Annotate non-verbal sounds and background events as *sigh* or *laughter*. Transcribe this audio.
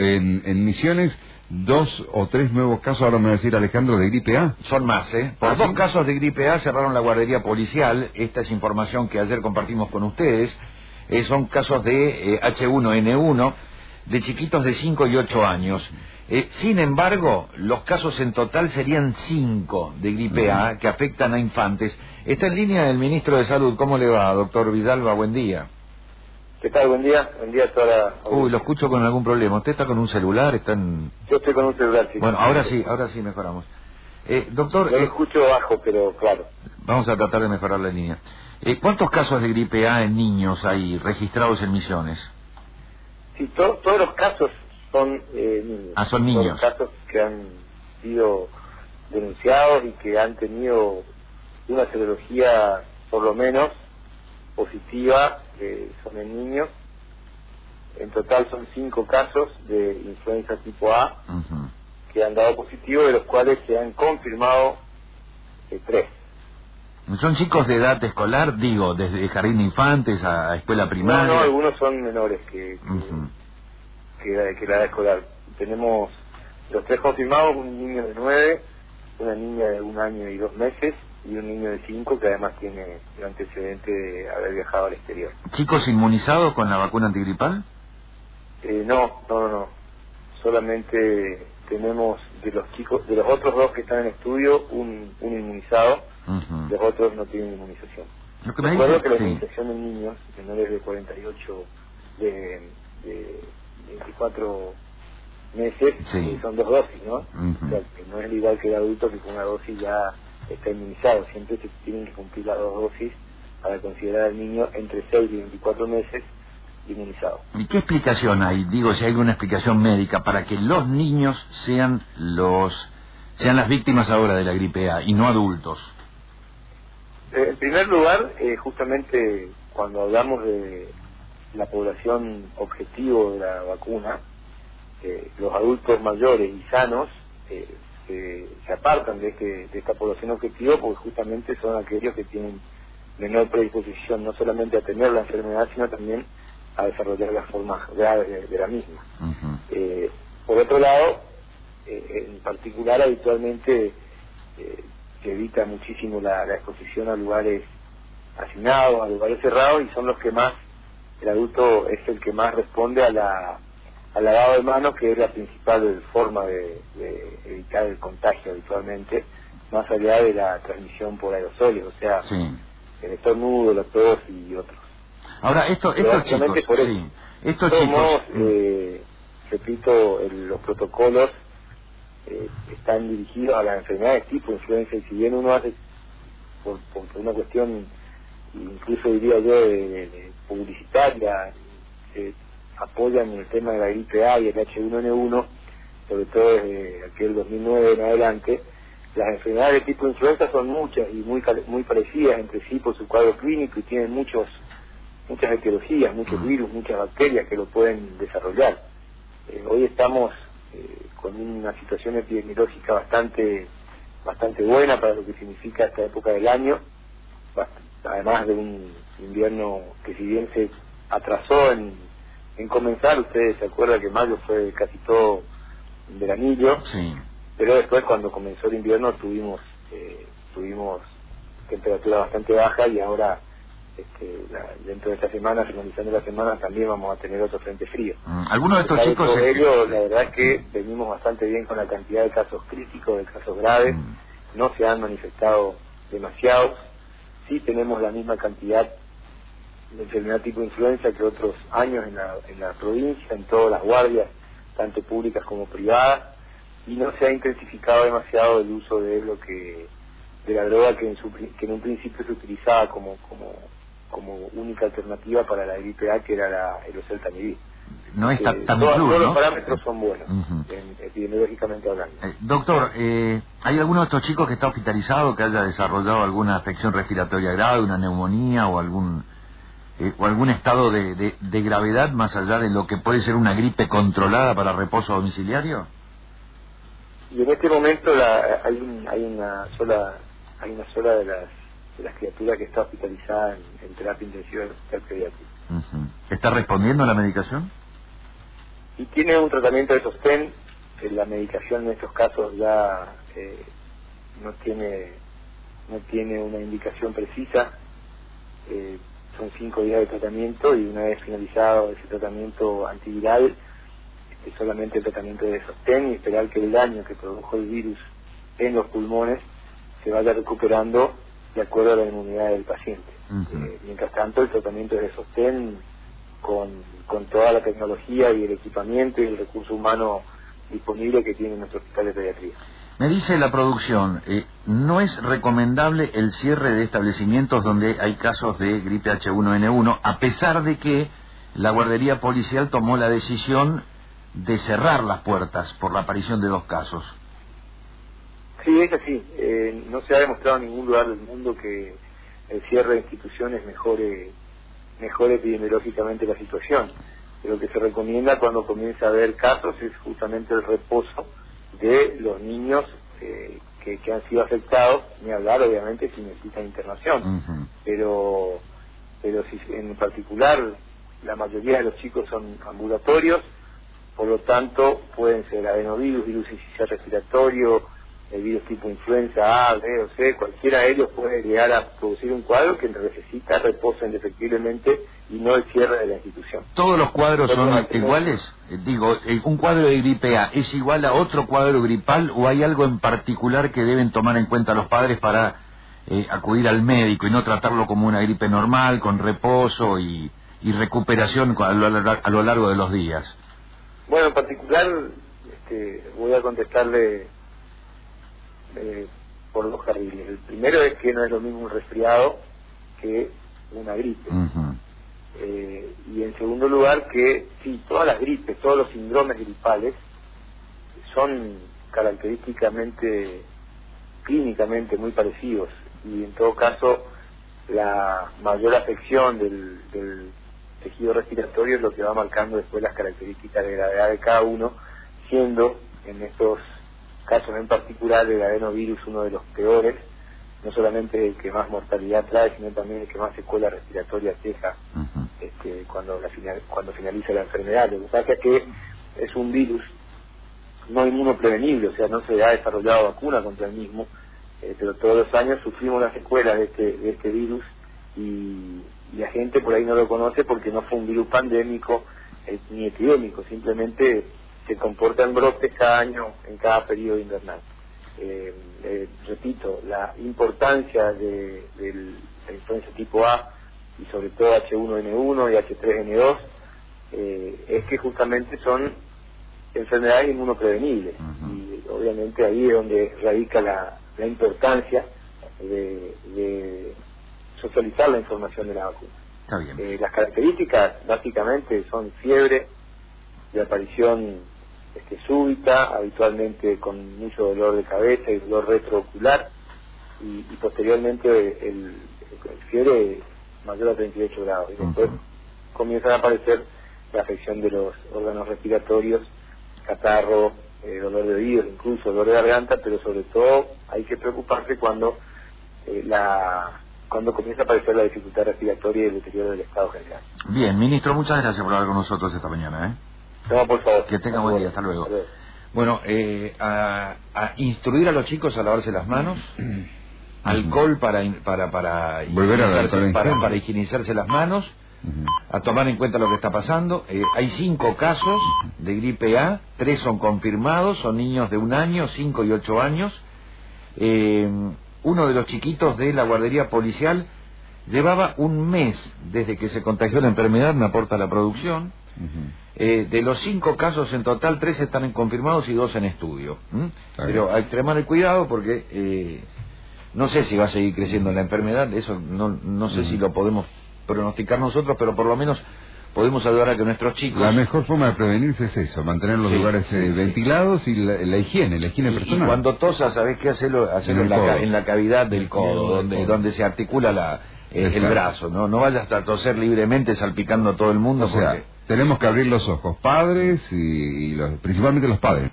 en, en Misiones dos o tres nuevos casos, ahora me va a decir Alejandro, de gripe A. Son más, ¿eh? Por ¿Ah, dos sí? casos de gripe A cerraron la guardería policial. Esta es información que ayer compartimos con ustedes. Eh, son casos de eh, H1N1 de chiquitos de 5 y 8 años. Eh, sin embargo, los casos en total serían 5 de gripe A que afectan a infantes. Está en línea el ministro de Salud. ¿Cómo le va, doctor Villalba? Buen día. ¿Qué tal? Buen día. Buen día a toda la... Uy, lo escucho con algún problema. ¿Usted está con un celular? ¿Está en... Yo estoy con un celular, sí. Bueno, ahora sí, ahora sí mejoramos. Eh, doctor, Yo lo eh, escucho bajo, pero claro. Vamos a tratar de mejorar la línea. Eh, ¿Cuántos casos de gripe A en niños hay registrados en Misiones? Sí, to- todos los casos son eh, niños. Ah, son niños. los casos que han sido denunciados y que han tenido una serología, por lo menos, positiva, eh, son en niños. En total son cinco casos de influenza tipo A que han dado positivo, de los cuales se han confirmado eh, tres. ¿Son chicos de edad escolar, digo, desde jardín de infantes a, escuela No, primaria? no, algunos son menores que, que, Ujú. que, que la edad escolar. Tenemos los tres confirmados, un niño de nueve, una niña de un año y dos meses y un niño de cinco que además tiene el antecedente de haber viajado al exterior. ¿Chicos inmunizados con la vacuna antigripal? Eh, no, no, no. Solamente tenemos de los chicos, de los otros dos que están en estudio, un, un inmunizado, los otros no tienen inmunización. Lo que me Recuerdo dice, que la sí. inmunización en niños menores de 48, de, de 24 meses, Sí. eh, son dos dosis, ¿no? O sea, que no es igual que el adulto que con una dosis ya está inmunizado. Siempre se tienen que cumplir las dos dosis para considerar al niño entre 6 y 24 meses inmunizado. ¿Y qué explicación hay? Digo, si hay alguna explicación médica para que los niños sean los sean las víctimas ahora de la gripe A y no adultos. Eh, en primer lugar, eh, justamente cuando hablamos de la población objetivo de la vacuna, eh, los adultos mayores y sanos eh, se, se apartan de, este, de esta población objetivo porque justamente son aquellos que tienen menor predisposición no solamente a tener la enfermedad, sino también a desarrollar las formas graves de, de la misma. Eh, por otro lado, eh, en particular habitualmente eh, se evita muchísimo la, la exposición a lugares hacinados, a lugares cerrados y son los que más, el adulto es el que más responde a la, al lavado de manos, que es la principal forma de, de evitar el contagio habitualmente, más allá de la transmisión por aerosoles, o sea, Sí. el estornudo, la tos y otros. Ahora, esto, estos chicos, por eso. sí, estos chicos, modos, mm, eh, repito, el- los protocolos eh, están dirigidos a las enfermedades tipo influenza y si bien uno hace por, por- una cuestión incluso diría yo de, publicitaria se apoyan el tema de la gripe A y el H1N1 sobre todo desde aquel 2009 en adelante las enfermedades de tipo influenza son muchas y muy muy parecidas entre sí por su cuadro clínico y tienen muchos muchas etiologías, muchos virus, muchas bacterias que lo pueden desarrollar. Eh, hoy estamos eh, con una situación epidemiológica bastante bastante buena para lo que significa esta época del año, además de un invierno que si bien se atrasó en, en comenzar, ustedes se acuerdan que mayo fue casi todo veranillo, sí. pero después cuando comenzó el invierno tuvimos eh, tuvimos temperatura bastante baja y ahora este, la- dentro de esta semana, finalizando la semana, también vamos a tener otro frente frío. Mm, Algunos de estos pesar chicos... es- ello, la verdad es que venimos bastante bien con la cantidad de casos críticos, de casos graves, Mm. no se han manifestado demasiados, sí tenemos la misma cantidad de enfermedad tipo influenza que otros años en la, en la provincia, en todas las guardias, tanto públicas como privadas, y no se ha intensificado demasiado el uso de lo que de la droga que en, su que en un principio se utilizaba como como como única alternativa para la gripe A que era la, el oseltamivir. no está Eh, tan todos, ¿no? los parámetros son buenos, en- epidemiológicamente hablando. Eh, doctor, eh, ¿hay alguno de estos chicos que está hospitalizado que haya desarrollado alguna afección respiratoria grave, una neumonía o algún eh, o algún estado de, de- de gravedad más allá de lo que puede ser una gripe controlada para reposo domiciliario? Y en este momento la, hay, un- hay una sola hay una sola de las, de las criaturas que está hospitalizada en, en terapia intensiva del hospital pediátrico. ¿Está respondiendo a la medicación? y tiene un tratamiento de sostén, la medicación en estos casos ya eh, no tiene no tiene una indicación precisa, eh, son cinco días de tratamiento y una vez finalizado ese tratamiento antiviral, este, solamente el tratamiento de sostén y esperar que el daño que produjo el virus en los pulmones se vaya recuperando de acuerdo a la inmunidad del paciente. Eh, mientras tanto, el tratamiento es de sostén con, con toda la tecnología y el equipamiento y el recurso humano disponible que tiene nuestro hospital de pediatría. Me dice la producción, eh, ¿no es recomendable el cierre de establecimientos donde hay casos de gripe H1N1, a pesar de que la guardería policial tomó la decisión de cerrar las puertas por la aparición de dos casos? Sí, es así. Eh, no se ha demostrado en ningún lugar del mundo que el cierre de instituciones mejore, mejore epidemiológicamente la situación. Lo que se recomienda cuando comienza a haber casos es justamente el reposo de los niños eh, que, que, han sido afectados, ni hablar obviamente si necesitan internación. Pero pero si en particular la mayoría de los chicos son ambulatorios, por lo tanto pueden ser adenovirus, virus respiratorio, el virus tipo influenza A, B o C, cualquiera de ellos puede llegar a producir un cuadro que necesita reposo indefectiblemente y no el cierre de la institución. ¿Todos los cuadros son iguales? Digo, eh, ¿un cuadro de gripe A es igual a otro cuadro gripal o hay algo en particular que deben tomar en cuenta los padres para eh, acudir al médico y no tratarlo como una gripe normal, con reposo y, recuperación a lo, largo de los días? Bueno, en particular este, voy a contestarle eh, por dos carriles. El primero es que no es lo mismo un resfriado que una gripe. Eh, y en segundo lugar que sí, todas las gripes, todos los síndromes gripales son característicamente, clínicamente muy parecidos y en todo caso la mayor afección del, del tejido respiratorio es lo que va marcando después las características de gravedad de cada uno, siendo en estos casos en particular el adenovirus uno de los peores, no solamente el que más mortalidad trae, sino también el que más secuela respiratoria deja este, cuando, la cuando finaliza la enfermedad. Lo que pasa es que es un virus no inmunoprevenible, o sea, no se ha desarrollado vacuna contra el mismo, eh, pero todos los años sufrimos las secuelas de este, de este virus y, la gente por ahí no lo conoce porque no fue un virus pandémico eh, ni epidémico, simplemente se comporta en brotes cada año en cada periodo invernal. Eh, eh, repito, la importancia de, la influencia tipo A y sobre todo H1N1 y H3N2 eh, es que justamente son enfermedades inmunoprevenibles y obviamente ahí es donde radica la, importancia de, socializar la información de la vacuna. las características básicamente son fiebre de aparición este, súbita, habitualmente con mucho dolor de cabeza y dolor retroocular, y, posteriormente el, fiebre mayor a 38 grados. Y después comienzan a aparecer la afección de los órganos respiratorios, catarro, eh, dolor de oídos, incluso dolor de garganta, pero sobre todo hay que preocuparse cuando eh, la cuando comienza a aparecer la dificultad respiratoria y el deterioro del estado general. Bien, ministro, muchas gracias por hablar con nosotros esta mañana. ¿eh? No, por favor. Que tenga buen día, hasta luego. Bueno, eh, a, instruir a los chicos a lavarse las manos, *clears throat* alcohol para para para volver a para, para, higienizarse las manos, a tomar en cuenta lo que está pasando. Eh, hay cinco casos de gripe A, tres son confirmados, son niños de un año, cinco y ocho años. Eh, uno de los chiquitos de la guardería policial llevaba un mes desde que se contagió la enfermedad, me aporta la producción. Eh, de los cinco casos en total, tres están confirmados y dos en estudio. Pero a extremar el cuidado porque eh, no sé si va a seguir creciendo la enfermedad, eso no, no sé si lo podemos pronosticar nosotros, pero por lo menos podemos ayudar a que nuestros chicos... La mejor forma de prevenirse es eso, mantener los lugares eh, ventilados y la, higiene, la higiene personal. Y cuando tosa, ¿sabés qué? Hacerlo, hacerlo en, la, en, la, cavidad del codo, donde, donde se articula la, el brazo, ¿no? No vayas a toser libremente salpicando a todo el mundo. O sea, tenemos que abrir los ojos, padres y, los, principalmente los padres.